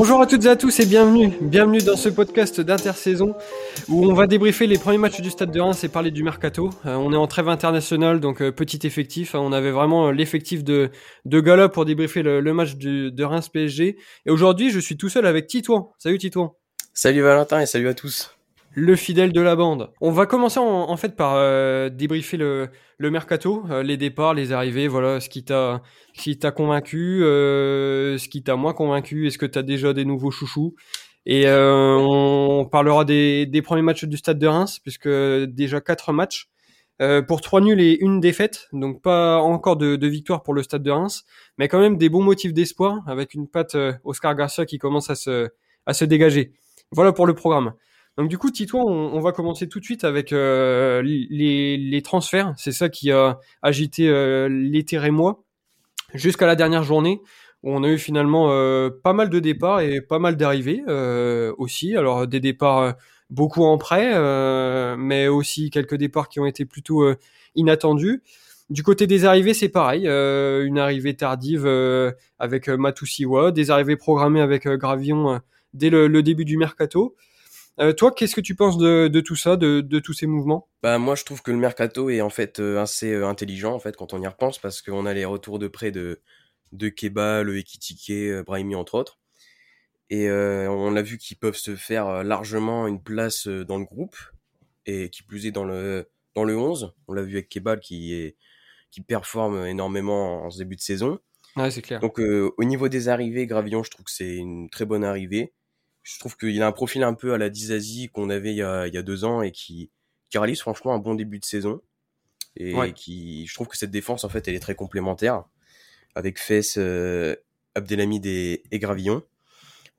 Bonjour à toutes et à tous et bienvenue, bienvenue dans ce podcast d'intersaison où on va débriefer les premiers matchs du Stade de Reims et parler du mercato. Euh, on est en trêve internationale donc euh, petit effectif, hein. on avait vraiment euh, l'effectif de de gala pour débriefer le, match de Reims PSG et aujourd'hui je suis tout seul avec Titouan. Salut Titouan. Salut Valentin et salut à tous le fidèle de la bande. On va commencer en, fait par euh, débriefer le, mercato, euh, les départs, les arrivées, voilà, ce qui t'a qui t'a convaincu, euh, ce qui t'a moins convaincu, est-ce que tu as déjà des nouveaux chouchous? Et on parlera des, premiers matchs du Stade de Reims puisque déjà quatre matchs pour trois nuls et une défaite, donc pas encore de, victoire pour le Stade de Reims, mais quand même des bons motifs d'espoir avec une patte Oscar Garcia qui commence à se dégager. Voilà pour le programme. Donc du coup, Tito, on, va commencer tout de suite avec euh, les, transferts. C'est ça qui a agité euh, l'été rémois jusqu'à la dernière journée où on a eu finalement euh, pas mal de départs et pas mal d'arrivées aussi. Alors des départs beaucoup en prêt, mais aussi quelques départs qui ont été plutôt inattendus. Du côté des arrivées, c'est pareil. une arrivée tardive avec Matusiwa, des arrivées programmées avec Gravion dès le, début du mercato. Euh, toi, qu'est-ce que tu penses de, tout ça, de, tous ces mouvements? Bah moi, je trouve que le mercato est en fait euh, assez euh, intelligent en fait quand on y repense parce qu'on a les retours de près de de Keba, le Ekitike, Brahimi entre autres. Et on a vu qu'ils peuvent se faire largement une place dans le groupe et qui plus est dans le dans le 11. On l'a vu avec Keba qui est qui performe énormément en ce début de saison. Ouais, c'est clair. Donc au niveau des arrivées, Gravillon, je trouve que c'est une très bonne arrivée je trouve qu'il a un profil un peu à la Dizazi qu'on avait il y, a, il y a deux ans et qui, qui réalise franchement un bon début de saison. Et qui, je trouve que cette défense, en fait, elle est très complémentaire avec Fess, euh, Abdelhamid et, Gravillon.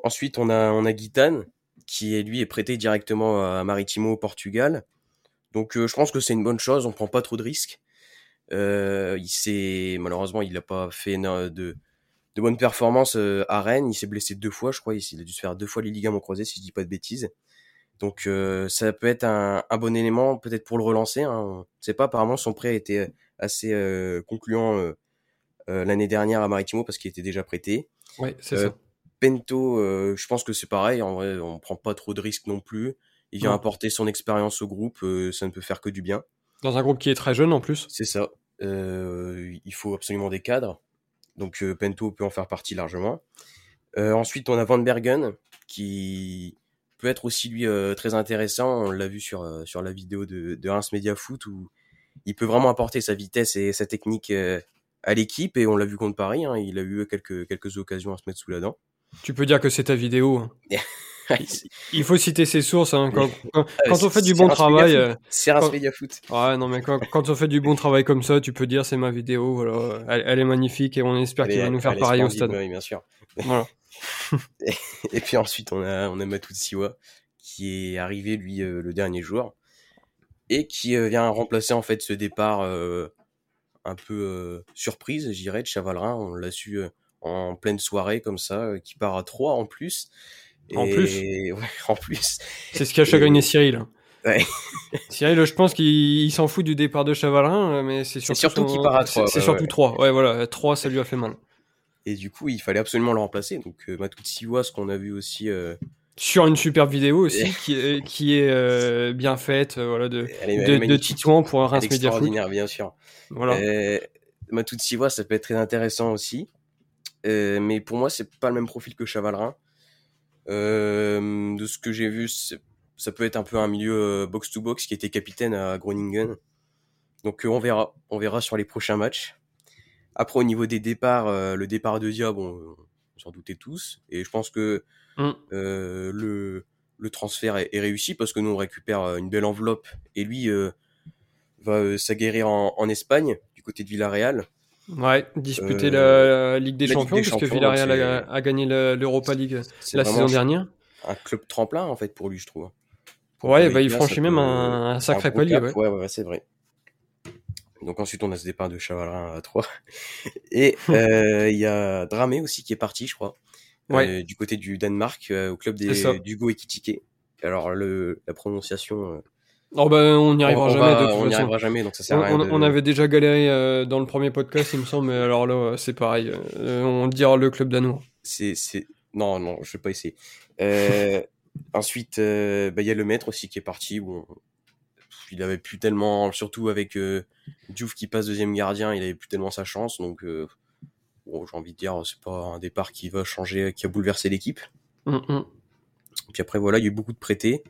Ensuite, on a, on a Guitane, qui lui est prêté directement à Maritimo au Portugal. Donc, euh, je pense que c'est une bonne chose. On prend pas trop de risques. Euh, il s'est, malheureusement, il n'a pas fait de, de bonnes performances euh, à Rennes. Il s'est blessé deux fois, je crois. Il a dû se faire deux fois les ligaments croisés, si je dis pas de bêtises. Donc euh, ça peut être un, bon élément, peut-être pour le relancer. Hein. On sait pas. Apparemment, son prêt était assez euh, concluant l'année dernière à Maritimo parce qu'il était déjà prêté. Ouais, c'est ça. Pento, je pense que c'est pareil. En vrai, on prend pas trop de risques non plus. Il vient apporter son expérience au groupe. ça ne peut faire que du bien. Dans un groupe qui est très jeune en plus. C'est ça. il faut absolument des cadres. Donc euh, Pento peut en faire partie largement. Euh, ensuite, on a Van Bergen qui peut être aussi lui euh, très intéressant. On l'a vu sur sur la vidéo de, de Reims Media Foot où il peut vraiment apporter sa vitesse et sa technique à l'équipe et on l'a vu contre Paris. Hein. il a eu quelques quelques occasions à se mettre sous la dent. Tu peux dire que c'est ta vidéo. Il faut citer ses sources. Hein. Quand, quand, euh, on fait du bon travail. Euh, c'est Media Foot. Ouais, non, mais quand, quand, on fait du bon travail comme ça, tu peux dire c'est ma vidéo. Voilà. Elle, est magnifique et on espère qu'il va nous faire pareil au stade. Oui, bien sûr. Voilà. et, puis ensuite, on a, on a Matou Siwa qui est arrivé, lui, euh, le dernier jour et qui vient remplacer en fait ce départ un peu surprise, je dirais, de Chavalrin. On l'a su en pleine soirée comme ça, qui part à 3 en plus. En plus ouais, en plus. C'est ce qui a chagriné Cyril. Ouais. Cyril, je pense qu'il s'en fout du départ de Chavalin, mais c'est surtout, surtout qu'il part à 3. C'est surtout 3. Ouais, voilà, 3, ça lui a fait mal. Et du coup, il fallait absolument le remplacer. Donc, euh, Siwa, ce qu'on a vu aussi. Euh... Sur une superbe vidéo aussi, qui est, qui est euh, bien faite, euh, voilà, de, de, de Titouan pour un Reims Media extraordinaire, bien sûr. Voilà. Ça peut être très intéressant aussi. mais pour moi, c'est pas le même profil que Chavalrin. Euh, de ce que j'ai vu, ça peut être un peu un milieu box-to-box qui était capitaine à Groningen. Donc euh, on verra, on verra sur les prochains matchs. Après au niveau des départs, euh, le départ de Dia, bon, on s'en doutait tous, et je pense que mm. le, le transfert est, réussi parce que nous on récupère une belle enveloppe et lui va s'aguerrir en, en, Espagne du côté de Villarreal. Ouais, disputer la, Ligue des Champions, parce que Villarreal a, gagné l'Europa League la saison dernière. Un club tremplin, en fait, pour lui, je trouve. ouais, bah, il franchit même un, sacré palier. Ouais, ouais, ouais c'est vrai. Donc ensuite, on a ce départ de Chavalin à 3. Et euh, il y a Dramé aussi qui est parti, je crois. Euh, du côté du Danemark, euh, au club des, d'Hugo Ekitike. Alors, le, la prononciation Oh ben, on n'y arrivera jamais. on n'y arrivera jamais, donc ça sert on, à rien. On, avait déjà galéré euh, dans le premier podcast, il me semble, mais alors là, c'est pareil. Euh, on dira le club danois. C'est, c'est, Non, non, je vais pas essayer. Euh, ensuite, euh, bah, il y a le maître aussi qui est parti. Où il avait plus tellement, surtout avec euh, Diouf qui passe deuxième gardien, il avait plus tellement sa chance. Donc, euh, bon, j'ai envie de dire, c'est pas un départ qui va changer, qui a bouleversé l'équipe. Hum. Puis après, voilà, il y a eu beaucoup de prêtés.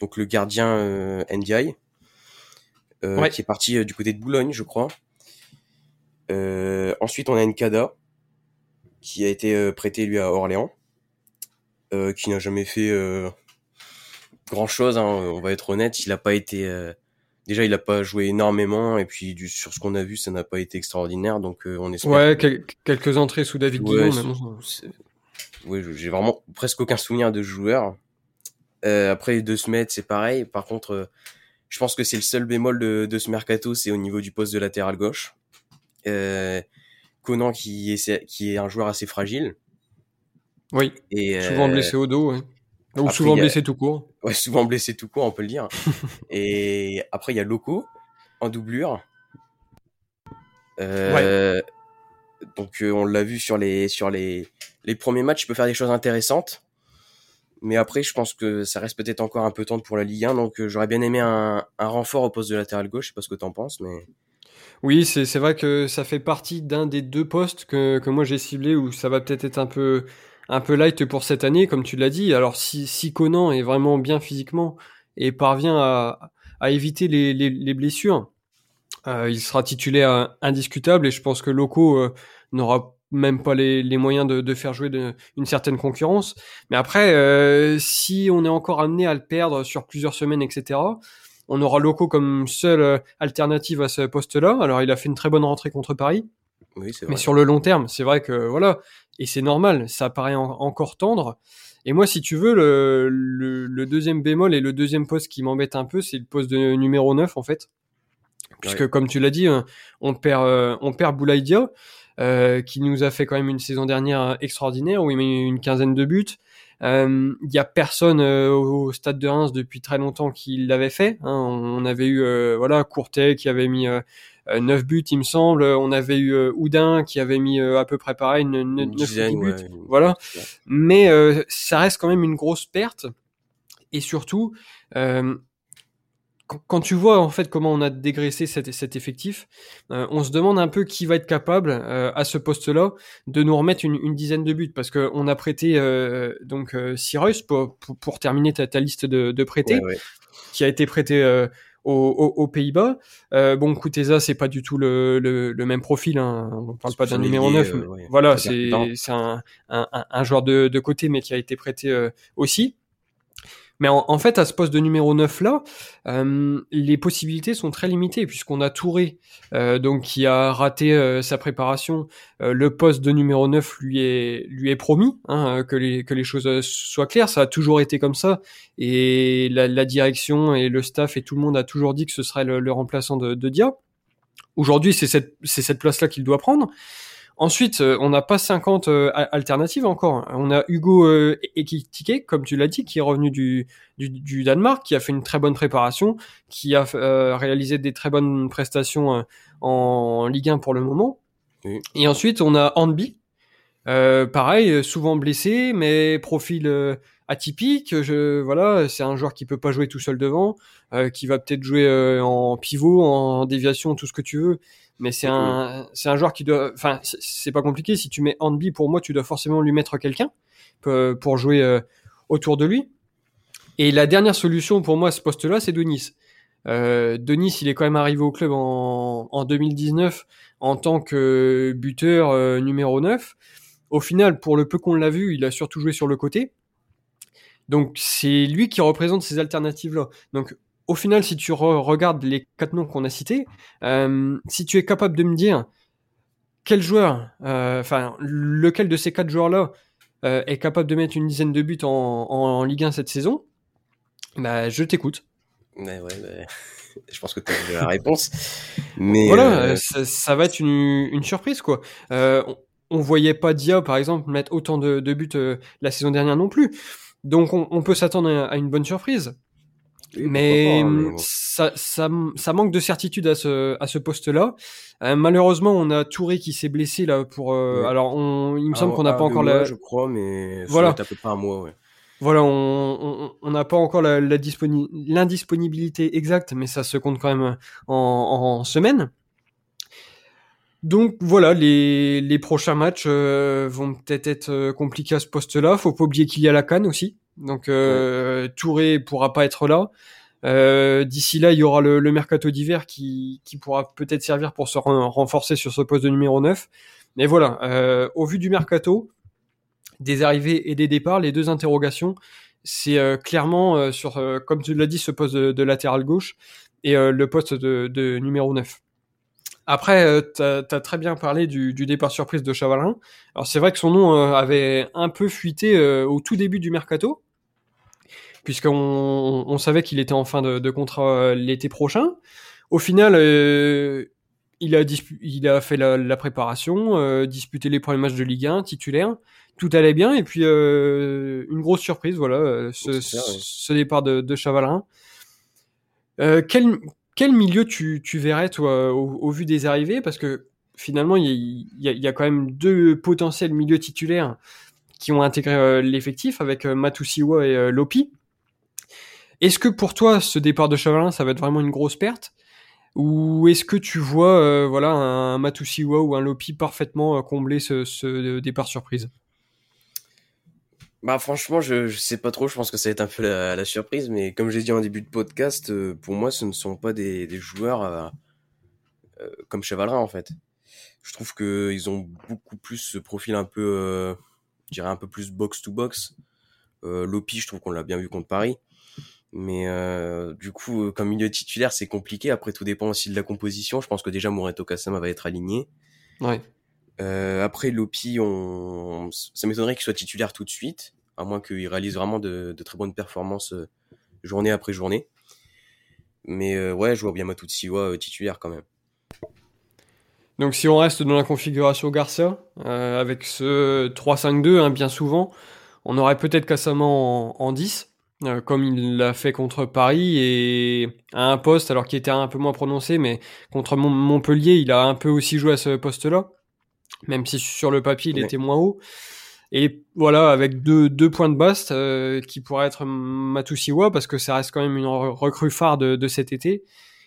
Donc, le gardien euh, NDI, euh, Ouais. qui est parti euh, du côté de Boulogne, je crois. Euh, ensuite, on a Nkada, qui a été euh, prêté lui à Orléans, euh, qui n'a jamais fait euh, grand chose. Hein, on va être honnête, il a pas été. euh, déjà, il a pas joué énormément, et puis du, sur ce qu'on a vu, ça n'a pas été extraordinaire. Donc, euh, on espère. Ouais, quel- quelques entrées sous David Ouais, c'est- Oui, j'ai vraiment presque aucun souvenir de ce joueur. Euh, après, de Smet, c'est pareil. Par contre, euh, je pense que c'est le seul bémol de, de ce mercato, c'est au niveau du poste de latéral gauche. Euh, Conan qui est, qui est un joueur assez fragile. Oui, Et, souvent euh, blessé au dos. ouais. Ou après, souvent a- blessé tout court. Ouais, souvent blessé tout court, on peut le dire. et après, il y a Loco en doublure. Euh, Donc, on l'a vu sur les sur les les premiers matchs, il peut faire des choses intéressantes. Mais après, je pense que ça reste peut-être encore un peu tendre pour la Ligue 1. Donc, euh, j'aurais bien aimé un, un renfort au poste de latéral gauche. Je sais pas ce que t'en penses, mais Oui, c'est vrai que ça fait partie d'un des deux postes que, que moi j'ai ciblé où ça va peut-être être un peu un peu light pour cette année, comme tu l'as dit. Alors si, si Conan est vraiment bien physiquement et parvient à, à éviter les, les, les blessures, euh, il sera titulaire euh, indiscutable et je pense que Loco euh, n'aura même pas les, les moyens de, de faire jouer de, une certaine concurrence. Mais après, euh, si on est encore amené à le perdre sur plusieurs semaines, etc., on aura Loco comme seule euh, alternative à ce poste-là. Alors, il a fait une très bonne rentrée contre Paris, oui, c'est mais vrai. sur le long terme, c'est vrai que voilà, et c'est normal, ça paraît en- encore tendre. Et moi, si tu veux, le, le, le deuxième bémol et le deuxième poste qui m'embête un peu, c'est le poste de numéro 9, en fait. Puisque, Ouais. comme tu l'as dit, euh, on perd, euh, on perd Boulaïdia, euh, qui nous a fait quand même une saison dernière euh, extraordinaire, où il met une quinzaine de buts. Euh, Il y a personne euh, au stade de Reims depuis très longtemps qui l'avait fait. hein. On avait eu euh, voilà Courtet qui avait mis euh, euh, 9 buts, il me semble. On avait eu euh, Oudin qui avait mis euh, à peu près pareil, 9 Une ou 10 dizaine, buts. ouais, Voilà. Mais euh, ça reste quand même une grosse perte. Et surtout, euh, quand, tu vois en fait comment on a dégraissé cet, cet effectif, euh, on se demande un peu qui va être capable euh, à ce poste-là de nous remettre une, une dizaine de buts parce que on a prêté euh, donc euh, Cyrus pour, pour, pour terminer ta, ta liste de, de prêtés Ouais, ouais. qui a été prêté euh, aux, aux- aux Pays-Bas. Euh, bon, Kuteza, c'est pas du tout le, le, le même profil. Hein. On parle pas d'un un numéro ailier, 9. euh, mais ouais, voilà, c'est un, un, un- un joueur de, de côté, mais qui a été prêté euh, aussi. Mais en, en fait, à ce poste de numéro 9 là, euh, les possibilités sont très limitées puisqu'on a Touré, euh, donc qui a raté euh, sa préparation. Euh, le poste de numéro 9 lui est lui est promis, hein, que les que les choses euh, soient claires. Ça a toujours été comme ça et la, la direction et le staff et tout le monde a toujours dit que ce serait le, le remplaçant de, de Dia. Aujourd'hui, c'est cette c'est cette place là qu'il doit prendre. Ensuite, euh, on n'a pas 50 euh, alternatives encore. On a Hugo euh, Ekitike, comme tu l'as dit, qui est revenu du, du, du Danemark, qui a fait une très bonne préparation, qui a euh, réalisé des très bonnes prestations euh, en Ligue 1 pour le moment. Oui. Et ensuite, on a Handby, euh, pareil, euh, souvent blessé, mais profil euh, atypique. Je, voilà, c'est un joueur qui peut pas jouer tout seul devant, euh, qui va peut-être jouer euh, en pivot, en déviation, tout ce que tu veux. Mais c'est un, c'est un joueur qui doit, enfin, c'est- pas compliqué. Si tu mets Handby, pour moi, tu dois forcément lui mettre quelqu'un pour, pour jouer euh, autour de lui. Et la dernière solution pour moi à ce poste-là, c'est Denis. Euh, Denis, il est quand même arrivé au club en, en 2019 en tant que buteur euh, numéro 9. Au final, pour le peu qu'on l'a vu, il a surtout joué sur le côté. Donc c'est lui qui représente ces alternatives-là. Donc au final, si tu re- regardes les quatre noms qu'on a cités, euh, si tu es capable de me dire quel joueur, euh, enfin lequel de ces quatre joueurs-là euh, est capable de mettre une dizaine de buts en, en, en Ligue 1 cette saison, bah je t'écoute. Ouais, ouais, ouais. Je pense que tu as la réponse. Mais Voilà, ça, ça va être une, une surprise quoi. On, on voyait pas Dia par exemple mettre autant de, de buts la saison dernière non plus. Donc on, on peut s'attendre à, à une bonne surprise. Mais pas, hein, mais hum, bon. ça, ça, ça, manque de certitude à ce, à ce poste-là. Euh, malheureusement, on a Touré qui s'est blessé là pour. Euh, alors, on, il me semble qu'on n'a pas encore la. Je crois, mais voilà. à peu près un mois. Ouais. Voilà, on n'a pas encore la, la l'indisponibilité exacte, mais ça se compte quand même en, en semaines. Donc voilà, les, les prochains matchs euh, vont peut-être être euh, compliqués à ce poste-là. Faut pas oublier qu'il y a la canne aussi. Donc euh, Touré pourra pas être là. Euh, d'ici là, il y aura le, le mercato d'hiver qui, qui pourra peut-être servir pour se renforcer sur ce poste de numéro 9. Mais voilà, euh, au vu du mercato, des arrivées et des départs, les deux interrogations, c'est euh, clairement sur, comme tu l'as dit, ce poste de, de latéral gauche et le poste de, de numéro 9. Après, tu as, très bien parlé du, du, départ surprise de Chavalin. Alors c'est vrai que son nom avait un peu fuité au tout début du mercato, puisqu'on on savait qu'il était en fin de, de contrat l'été prochain. Au final, il, a il a fait la, la préparation, disputé les premiers matchs de Ligue 1, titulaire. Tout allait bien, et puis une grosse surprise, voilà, ce, ce, départ de, de Chavalin. quel, quel milieu tu, tu verrais, toi, au, vu des arrivées? Parce que finalement, il y, y, a quand même deux potentiels milieux titulaires qui ont intégré euh, l'effectif avec euh, Matusiwa et euh, Lopi. Est-ce que pour toi, ce départ de Chavalin, ça va être vraiment une grosse perte? Ou est-ce que tu vois voilà, un Matusiwa ou un Lopi parfaitement combler ce, ce départ surprise? Bah franchement, je, je sais pas trop, je pense que ça va être un peu la, surprise, mais comme j'ai dit en début de podcast, euh, pour moi ce ne sont pas des, joueurs euh, euh, comme Chevalerin en fait. Je trouve que ils ont beaucoup plus ce profil un peu, euh, je dirais un peu plus box to box. Lopi, je trouve qu'on l'a bien vu contre Paris, mais du coup comme milieu titulaire c'est compliqué. Après tout dépend aussi de la composition. Je pense que déjà Moreto Kassama va être aligné. Ouais. Euh, après Lopi, on... ça m'étonnerait qu'il soit titulaire tout de suite, à moins qu'il réalise vraiment de, de, très bonnes performances euh, journée après journée. Mais euh, ouais, je vois bien Matutsiwa euh, titulaire quand même. Donc si on reste dans la configuration Garcia, euh, avec ce 3-5-2, hein, bien souvent, on aurait peut-être Kassama en, en 10, euh, comme il l'a fait contre Paris, et à un poste, alors qu'il était un peu moins prononcé, mais contre Montpellier, il a un peu aussi joué à ce poste-là même si sur le papier il était moins haut. Et voilà, avec deux, deux points de bast euh, qui pourraient être Matusiwa, parce que ça reste quand même une recrue phare de, de cet été.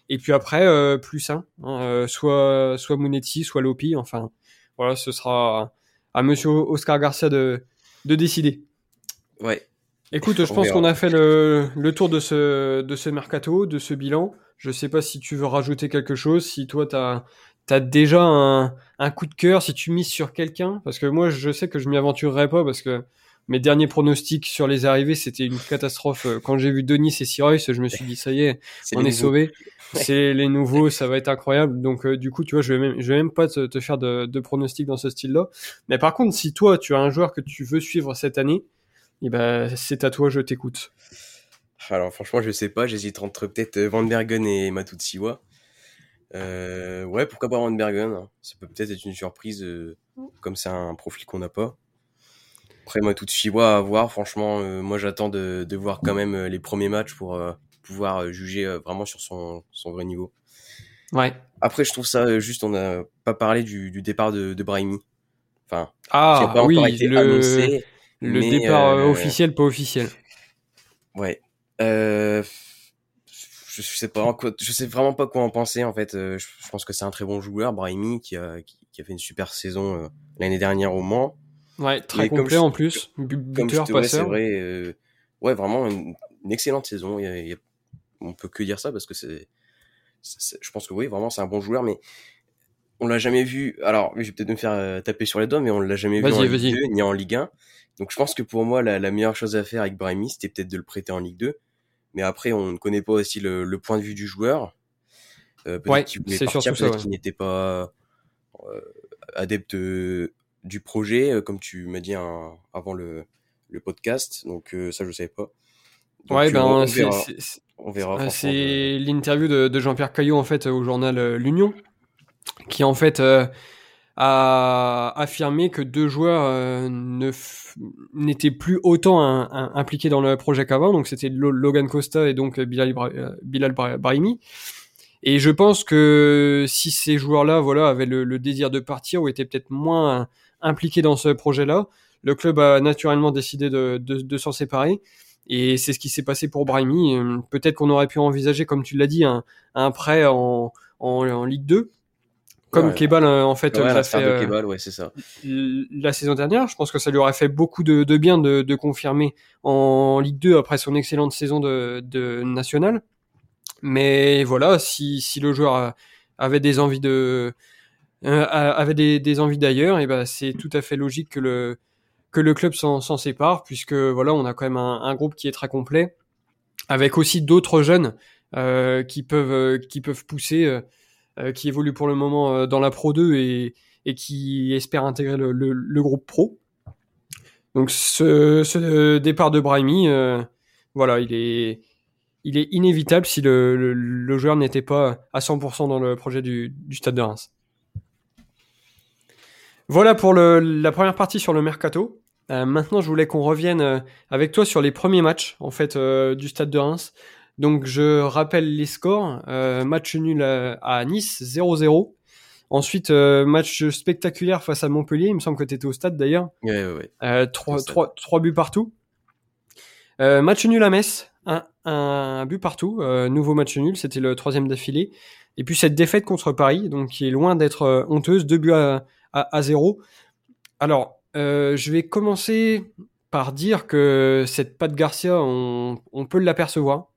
Et puis après, euh, plus un, hein, euh, soit, soit Munetti, soit Lopi. Enfin, voilà, ce sera à monsieur Oscar Garcia de, de décider. Ouais. Écoute, je pense qu'on a fait le, le tour de ce, de ce mercato, de ce bilan. Je sais pas si tu veux rajouter quelque chose, si toi t'as t'as déjà un, un, coup de cœur si tu mises sur quelqu'un Parce que moi, je sais que je m'y aventurerai pas parce que mes derniers pronostics sur les arrivées, c'était une catastrophe. Quand j'ai vu Denis et Sirois, je me suis dit, ça y est, on est sauvé. C'est les nouveaux, ça va être incroyable. Donc, euh, du coup, tu vois, je vais même, je vais même pas te, te faire de, de pronostics dans ce style-là. Mais par contre, si toi, tu as un joueur que tu veux suivre cette année, eh ben, c'est à toi, je t'écoute. Alors, franchement, je sais pas. J'hésite entre peut-être Van Bergen et Matutsiwa. Euh, ouais, pourquoi pas Van Bergen hein. Ça peut peut-être être une surprise, euh, comme c'est un profil qu'on n'a pas. Après, suite, à voir. Franchement, euh, moi, j'attends de, de, voir quand même euh, les premiers matchs pour euh, pouvoir juger vraiment sur son, son vrai niveau. Ouais. Après, je trouve ça juste, on n'a pas parlé du, du départ de, de Brahimi. Enfin, ah, pas oui, le, annoncé, le départ officiel, pas officiel. Ouais. Euh, je, sais pas je sais vraiment pas quoi en penser en fait. Euh, je, pense que c'est un très bon joueur, Brahimi, qui a, qui, a fait une super saison euh, l'année dernière au Mans. Ouais, très complet en plus, buteur, passeur. C'est vrai, euh, ouais, vraiment une, excellente saison. Il y a, il y a, on peut que dire ça parce que c'est, je pense que oui, vraiment c'est un bon joueur, mais on l'a jamais vu. Alors, je vais peut-être me faire taper sur les doigts, mais on l'a jamais vu en Ligue 2 ni en Ligue 1. Donc, je pense que pour moi, la, la meilleure chose à faire avec Brahimi, c'était peut-être de le prêter en Ligue 2 mais après on ne connaît pas aussi le, le point de vue du joueur. Euh, peut-être qu'il voulait partir, peut-être qu'il n'était pas euh, adepte du projet, euh, comme tu m'as dit avant le, le podcast. Donc euh, ça, je savais pas. Donc, ouais, ben on verra. On verra c'est l'interview de, de Jean-Pierre Caillot en fait au journal L'Union, qui en fait a affirmé que deux joueurs euh, n'étaient plus autant impliqués dans le projet qu'avant. Donc c'était Logan Costa et donc Bilal, Bilal Brahimi. Et je pense que si ces joueurs-là, voilà, avaient le, désir de partir ou étaient peut-être moins impliqués dans ce projet-là, le club a naturellement décidé de, s'en séparer. Et c'est ce qui s'est passé pour Brahimi. Peut-être qu'on aurait pu envisager, comme tu l'as dit, un, prêt en Ligue 2 comme Kebal euh, en fait ouais, fait euh, Kebal, ouais, c'est ça. la saison dernière. Je pense que ça lui aurait fait beaucoup de, de bien de, de, confirmer en Ligue 2 après son excellente saison de, de nationale mais voilà, si, si le joueur avait des envies de euh, avait des, des envies d'ailleurs, et ben c'est tout à fait logique que le que le club s'en sépare puisque voilà, on a quand même un, un, groupe qui est très complet avec aussi d'autres jeunes euh, qui peuvent qui peuvent pousser euh, qui évoluent pour le moment euh, dans la Pro 2 et qui espèrent intégrer le, groupe pro. Donc ce, ce départ de Brahimi, euh, voilà, il est il est inévitable si le, joueur n'était pas à 100% dans le projet du, Stade de Reims. Voilà pour la première partie sur le mercato. Euh, maintenant, je voulais qu'on revienne euh, avec toi sur les premiers matchs en fait euh, du Stade de Reims. Donc, je rappelle les scores. Euh, match nul à, Nice, 0-0. Ensuite, match spectaculaire face à Montpellier. Il me semble que tu étais au stade d'ailleurs. Ouais, ouais. 3, 3, 3 buts partout. match nul à Metz, un, un but partout, euh, nouveau match nul, c'était le troisième d'affilée. Et puis cette défaite contre Paris, donc qui est loin d'être euh, honteuse, deux buts à, à, zéro. Alors, euh, je vais commencer par dire que cette patte Garcia, on, on peut l'apercevoir.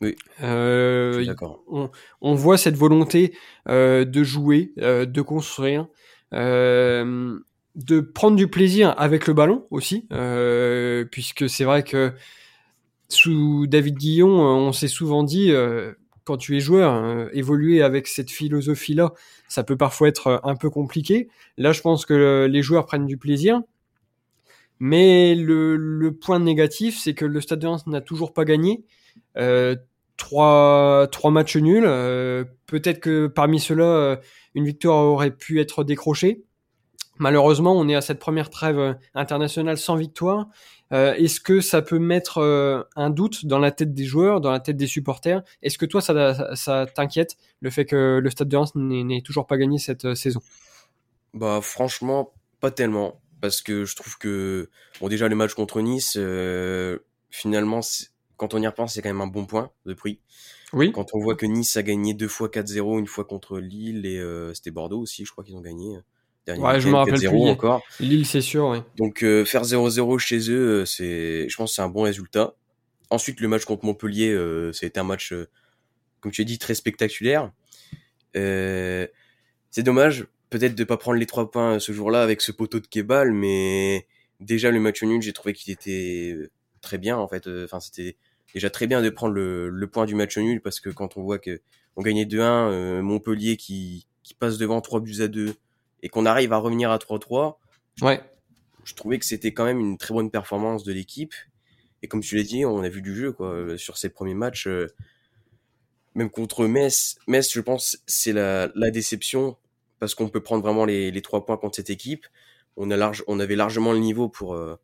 Oui. Euh, on, on, voit cette volonté euh, de jouer, euh, de construire, de prendre du plaisir avec le ballon aussi, puisque c'est vrai que sous David Guillon, on s'est souvent dit, quand tu es joueur, euh, évoluer avec cette philosophie-là, ça peut parfois être un peu compliqué. Là, je pense que les joueurs prennent du plaisir. Mais le, point négatif, c'est que le Stade de n'a toujours pas gagné. Trois, trois matchs nuls. Peut-être que parmi ceux-là, une victoire aurait pu être décrochée. Malheureusement, on est à cette première trêve internationale sans victoire. Euh, est-ce que ça peut mettre euh, un doute dans la tête des joueurs, dans la tête des supporters? Est-ce que toi, ça, t'inquiète le fait que le Stade de Reims n'ait toujours pas gagné cette euh, saison? Bah franchement, pas tellement, parce que je trouve que bon déjà le match contre Nice, finalement, quand on y repense, c'est quand même un bon point de prix. Oui. Quand on voit que Nice a gagné deux fois 4-0, une fois contre Lille et c'était Bordeaux aussi, je crois qu'ils ont gagné ouais, je me rappelle plus. encore. Lille, c'est sûr, ouais. Donc euh, faire 0-0 chez eux, euh, c'est, je pense, c'est un bon résultat. Ensuite, le match contre Montpellier, euh, c'était un match, euh, comme tu as dit, très spectaculaire. c'est dommage, peut-être de pas prendre les trois points ce jour-là avec ce poteau de Kebal, mais déjà le match nul, j'ai trouvé qu'il était très bien en fait. Enfin, c'était déjà très bien de prendre le, le, point du match nul parce que quand on voit que on gagnait 2-1, Montpellier qui, qui passe devant 3 buts à 2 et qu'on arrive à revenir à 3-3, ouais. je trouvais que c'était quand même une très bonne performance de l'équipe. Et comme tu l'as dit, on a vu du jeu quoi sur ces premiers matchs. Euh, même contre Metz, Metz, je pense, c'est la, la déception parce qu'on peut prendre vraiment les, les trois points contre cette équipe. On a large, on avait largement le niveau pour euh,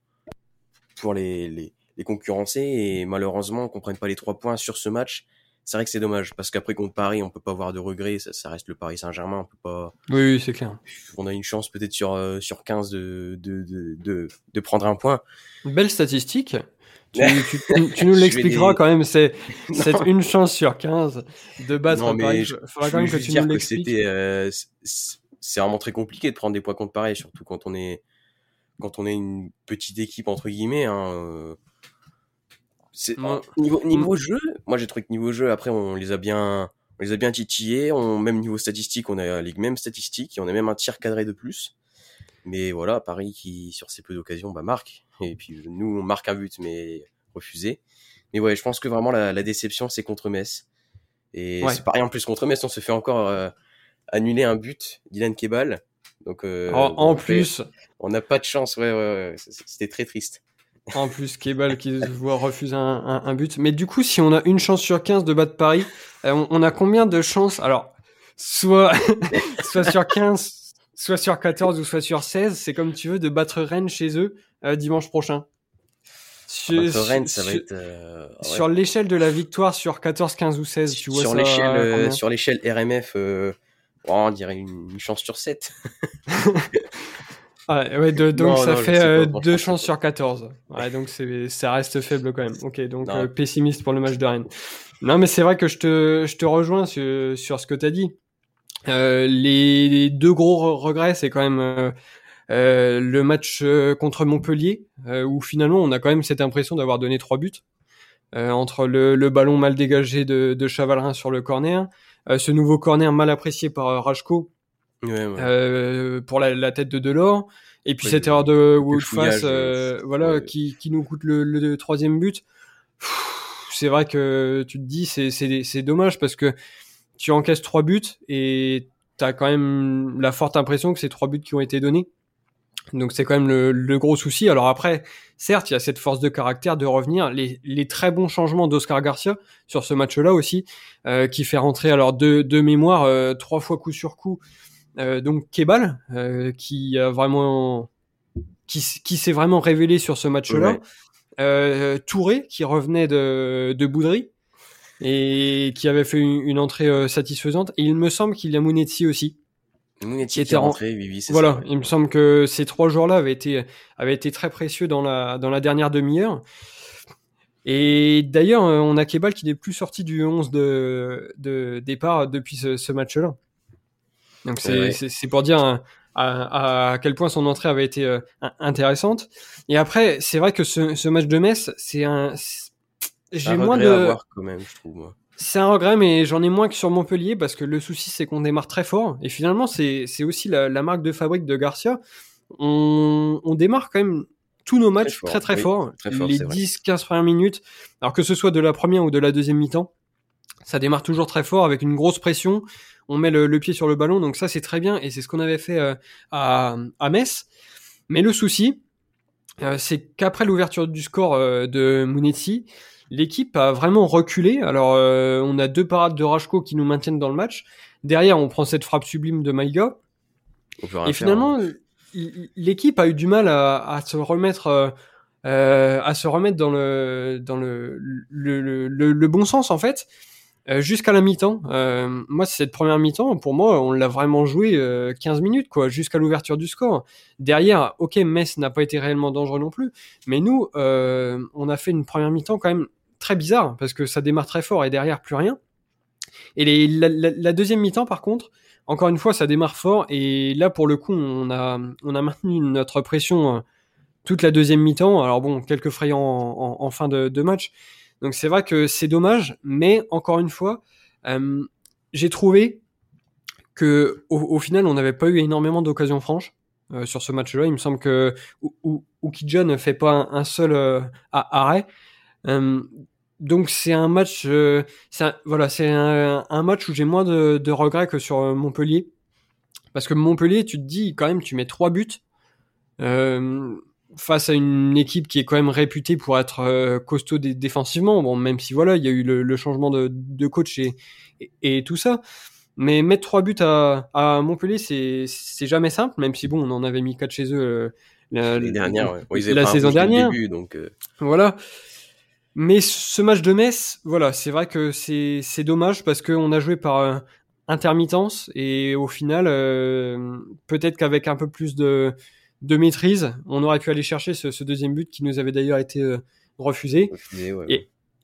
pour les, les, les concurrencer et malheureusement qu'on prenne pas les trois points sur ce match c'est vrai que c'est dommage parce qu'après contre Paris, on peut pas avoir de regrets, ça, ça reste le Paris Saint-Germain, on peut pas. Oui, oui c'est clair. On a une chance peut-être sur euh, sur 15 de de, de de, de prendre un point. Belle statistique. Tu, tu, tu, nous l'expliqueras quand même, c'est c'est une chance sur 15 de battre non, mais Paris. Il faudra quand même que tu nous l'expliques. Euh, c'est vraiment très compliqué de prendre des points contre Paris, surtout quand on est quand on est une petite équipe entre guillemets. Hein, euh, c'est niveau niveau jeu, moi j'ai trouvé que niveau jeu après on les a bien on les a bien titillés, on même niveau statistique, on a les mêmes statistiques et on a même un tir cadré de plus. Mais voilà, Paris qui sur ces peu d'occasions bah marque et puis nous on marque un but mais refusé. Mais ouais, je pense que vraiment la, la déception c'est contre Metz. Et c'est pareil en plus contre Metz, on se fait encore euh, annuler un but Dylan Kebal. Donc euh, en, plus, on n'a pas de chance, ouais, ouais, ouais. c'était très triste. En plus, Kebal qui voit refuser un, un, but. Mais du coup, si on a une chance sur 15 de battre Paris, euh, on, a combien de chances? Alors, soit, soit sur 15, soit sur 14 ou soit sur 16, c'est comme tu veux de battre Rennes chez eux dimanche prochain. Sur, Rennes, ça va être, euh, sur l'échelle de la victoire sur 14, 15 ou 16, tu vois sur l'échelle sur l'échelle RMF on dirait une, chance sur 7. ouais, donc ça fait 2 chances sur 14. Ouais, donc ça reste faible quand même. Ok, donc pessimiste pour le match de Rennes. Non, mais c'est vrai que je te, je te rejoins sur, sur ce que tu as dit. Euh, les, deux gros regrets, c'est quand même euh, euh, le match contre Montpellier, où finalement on a quand même cette impression d'avoir donné trois buts. entre le, le, ballon mal dégagé de, de Chavalerin sur le corner, ce nouveau corner mal apprécié par Rajko pour la, tête de Delors, et puis cette erreur de Woodface, voilà, qui, qui nous coûte le, le troisième but c'est vrai que tu te dis c'est c'est dommage parce que tu encaisses trois buts et tu as quand même la forte impression que c'est trois buts qui ont été donnés. Donc c'est quand même le, gros souci. Alors après, certes, il y a cette force de caractère de revenir. Les, les très bons changements d'Oscar Garcia sur ce match-là aussi, euh, qui fait rentrer alors deux, deux mémoires, euh, trois fois coup sur coup. Euh, donc Kebal, qui a vraiment, qui, qui s'est vraiment révélé sur ce match-là. Euh, Touré qui revenait de, de Boudry et qui avait fait une, entrée euh, satisfaisante. Et il me semble qu'il y a Mounetti aussi. Mounetti qui était rentré, oui, oui, Voilà, il me semble que ces trois jours-là avaient été, avaient été très précieux dans la, dans la dernière demi-heure. Et d'ailleurs, euh, on a Kebal qui n'est plus sorti du 11 de, de départ depuis ce, ce match-là. Donc c'est pour dire à, quel point son entrée avait été euh, intéressante. Et après, c'est vrai que ce, ce, match de Metz, c'est un. J'ai moins de. À voir quand même, je trouve. C'est un regret, mais j'en ai moins que sur Montpellier parce que le souci, c'est qu'on démarre très fort. Et finalement, c'est aussi la, la, marque de fabrique de Garcia. On, on démarre quand même tous nos matchs très très, fort, très fort. les 10-15 premières minutes, alors que ce soit de la première ou de la deuxième mi-temps, ça démarre toujours très fort avec une grosse pression on met le, pied sur le ballon, donc ça c'est très bien et c'est ce qu'on avait fait euh, à, à Metz. Mais le souci, euh, c'est qu'après l'ouverture du score euh, de Munetti, l'équipe a vraiment reculé. Alors on a deux parades de Rajko qui nous maintiennent dans le match. Derrière, on prend cette frappe sublime de Maïga. Et finalement, l'équipe a eu du mal à, se remettre. à se remettre dans le dans le le, le bon sens en fait euh, jusqu'à la mi-temps. Euh, moi, cette première mi-temps, pour moi, on l'a vraiment joué 15 euh, minutes, quoi, jusqu'à l'ouverture du score. Derrière, ok, Metz n'a pas été réellement dangereux non plus, mais nous, on a fait une première mi-temps quand même très bizarre, parce que ça démarre très fort et derrière, plus rien. Et les, la, deuxième mi-temps, par contre, encore une fois, ça démarre fort, et là, pour le coup, on a, on a maintenu notre pression toute la deuxième mi-temps. Alors bon, quelques frayants en, fin de, de match, donc c'est vrai que c'est dommage, mais encore une fois, euh, j'ai trouvé que au, final, on n'avait pas eu énormément d'occasions franches euh, sur ce match-là. Il me semble que Ukidja ne fait pas un, seul euh, arrêt. donc c'est un match, voilà, c'est un, match où j'ai moins de, de, regrets que sur Montpellier, parce que Montpellier, tu te dis quand même, tu mets trois buts face à une équipe qui est quand même réputée pour être euh, costaud défensivement, bon, même si voilà, il y a eu le, changement de, de coach et, et, tout ça. Mais mettre trois buts à, à Montpellier, c'est jamais simple, même si bon, on en avait mis quatre chez eux euh, la, saison dernière. donc euh. Voilà. Mais ce match de Metz, voilà, c'est vrai que c'est dommage parce qu'on a joué par intermittence et au final, peut-être qu'avec un peu plus de de maîtrise, on aurait pu aller chercher ce, deuxième but qui nous avait d'ailleurs été euh, refusé.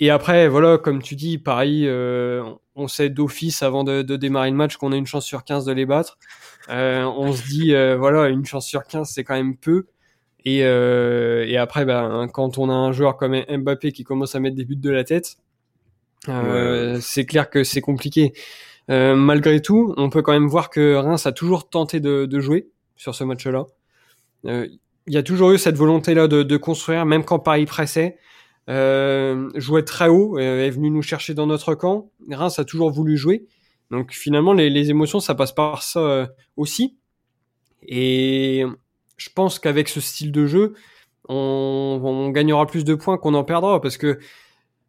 et, après, voilà, comme tu dis, pareil, euh, on sait d'office avant de, démarrer le match qu'on a une chance sur 15 de les battre. Euh, on se dit, voilà, une chance sur 15, c'est quand même peu. Et, après, ben, quand on a un joueur comme Mbappé qui commence à mettre des buts de la tête, c'est clair que c'est compliqué. malgré tout, on peut quand même voir que Reims a toujours tenté de jouer sur ce match-là. Euh, il y a toujours eu cette volonté-là de, construire, même quand Paris pressait. Euh, jouait très haut, euh, est venu nous chercher dans notre camp. Reims a toujours voulu jouer. Donc finalement, les, émotions, ça passe par ça aussi. Et je pense qu'avec ce style de jeu, on, on gagnera plus de points qu'on en perdra, parce que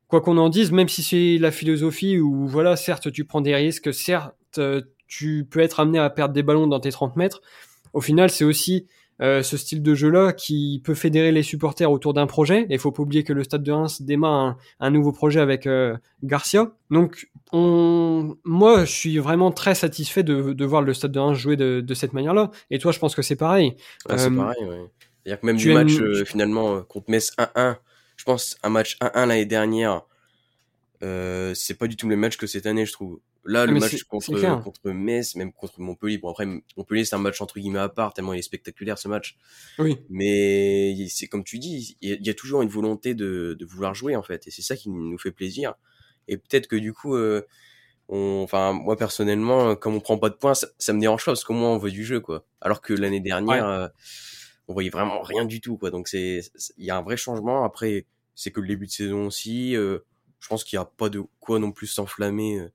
quoi qu'on en dise, même si c'est la philosophie où voilà, certes tu prends des risques, certes tu peux être amené à perdre des ballons dans tes 30 mètres, au final, c'est aussi euh, ce style de jeu-là qui peut fédérer les supporters autour d'un projet. Et il faut pas oublier que le Stade de Reims démarre un, nouveau projet avec euh, Garcia. Donc, on... moi, je suis vraiment très satisfait de, de voir le Stade de Reims jouer de, de cette manière-là. Et toi, je pense que c'est pareil. c'est euh, pareil, ouais. C'est-à-dire que même du match, finalement, contre Metz 1-1, je pense un match 1-1 l'année dernière, c'est pas du tout le même match que cette année, je trouve. Là, le match contre, contre Metz, même contre Montpellier, bon après, Montpellier, c'est un match entre guillemets à part, tellement il est spectaculaire ce match. Oui. Mais c'est comme tu dis, il y, a toujours une volonté de, de vouloir jouer, en fait. Et c'est ça qui nous fait plaisir. Et peut-être que du coup, euh, on, enfin, moi personnellement, comme on prend pas de points, ça, ça me dérange pas parce qu'au moins on veut du jeu, quoi. Alors que l'année dernière, euh, on voyait vraiment rien du tout, quoi. Donc c'est, il y a un vrai changement. Après, c'est que le début de saison aussi. Euh, je pense qu'il n'y a pas de quoi non plus s'enflammer.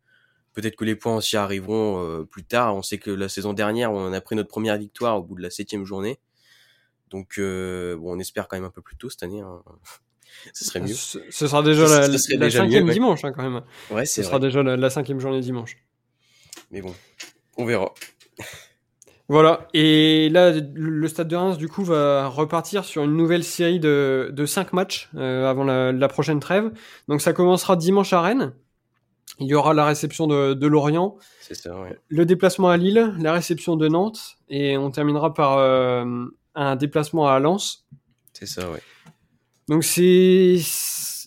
Peut-être que les points aussi arriveront euh, plus tard. On sait que la saison dernière, on a pris notre première victoire au bout de la septième journée. Donc, euh, bon, on espère quand même un peu plus tôt cette année. Hein. Ce serait mieux. Ce, sera déjà la, cinquième dimanche hein, quand même. Ouais, Ce sera déjà la, cinquième journée dimanche. Mais bon, on verra. Voilà, et là, le Stade de Reims, du coup, va repartir sur une nouvelle série de, de 5 matchs euh, avant la, la, prochaine trêve. Donc ça commencera dimanche à Rennes. Il y aura la réception de, de Lorient, ça, ouais. le déplacement à Lille, la réception de Nantes, et on terminera par euh, un déplacement à Lens. C'est ça, ouais. Donc c'est...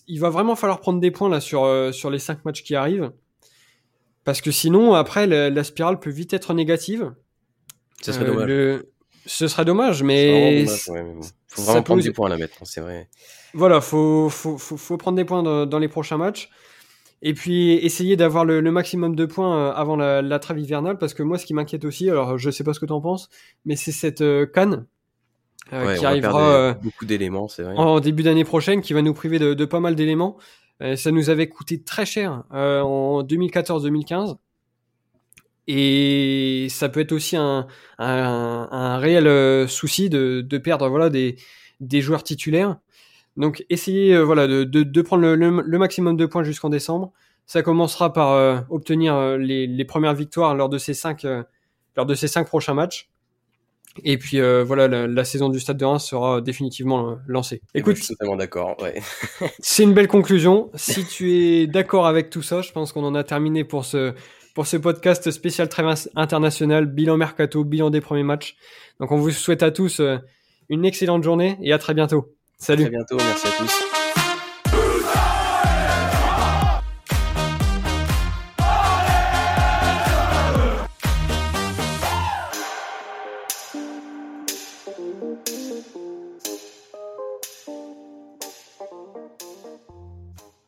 Il va vraiment falloir prendre des points là sur, euh, sur les 5 matchs qui arrivent. Parce que sinon, après, la, la spirale peut vite être négative. Ce serait dommage. Euh, ce serait dommage, mais. Faut vraiment prendre des points à la mettre, c'est vrai. Voilà, faut, faut, faut, faut, prendre des points dans, les prochains matchs. Et puis essayer d'avoir le, maximum de points euh, avant la, la, trêve hivernale, parce que moi, ce qui m'inquiète aussi, alors je sais pas ce que tu en penses, mais c'est cette euh, canne qui arrivera beaucoup d'éléments, c'est vrai. En début d'année prochaine, qui va nous priver de, de pas mal d'éléments. ça nous avait coûté très cher en 2014-2015. Et ça peut être aussi un, un, un réel euh, souci de, de, perdre voilà des, des joueurs titulaires. Donc essayez euh, voilà de, de, de prendre le, le, maximum de points jusqu'en décembre. Ça commencera par euh, obtenir les, les, premières victoires lors de ces cinq lors de ces cinq prochains matchs. Et puis voilà, la, la, saison du Stade de Reims sera définitivement lancée. Écoute, je suis totalement d'accord. Ouais. c'est une belle conclusion. Si tu es d'accord avec tout ça, je pense qu'on en a terminé pour ce pour ce podcast spécial très international, bilan mercato, bilan des premiers matchs. Donc on vous souhaite à tous euh, une excellente journée et à très bientôt. Salut. À bientôt, merci à tous.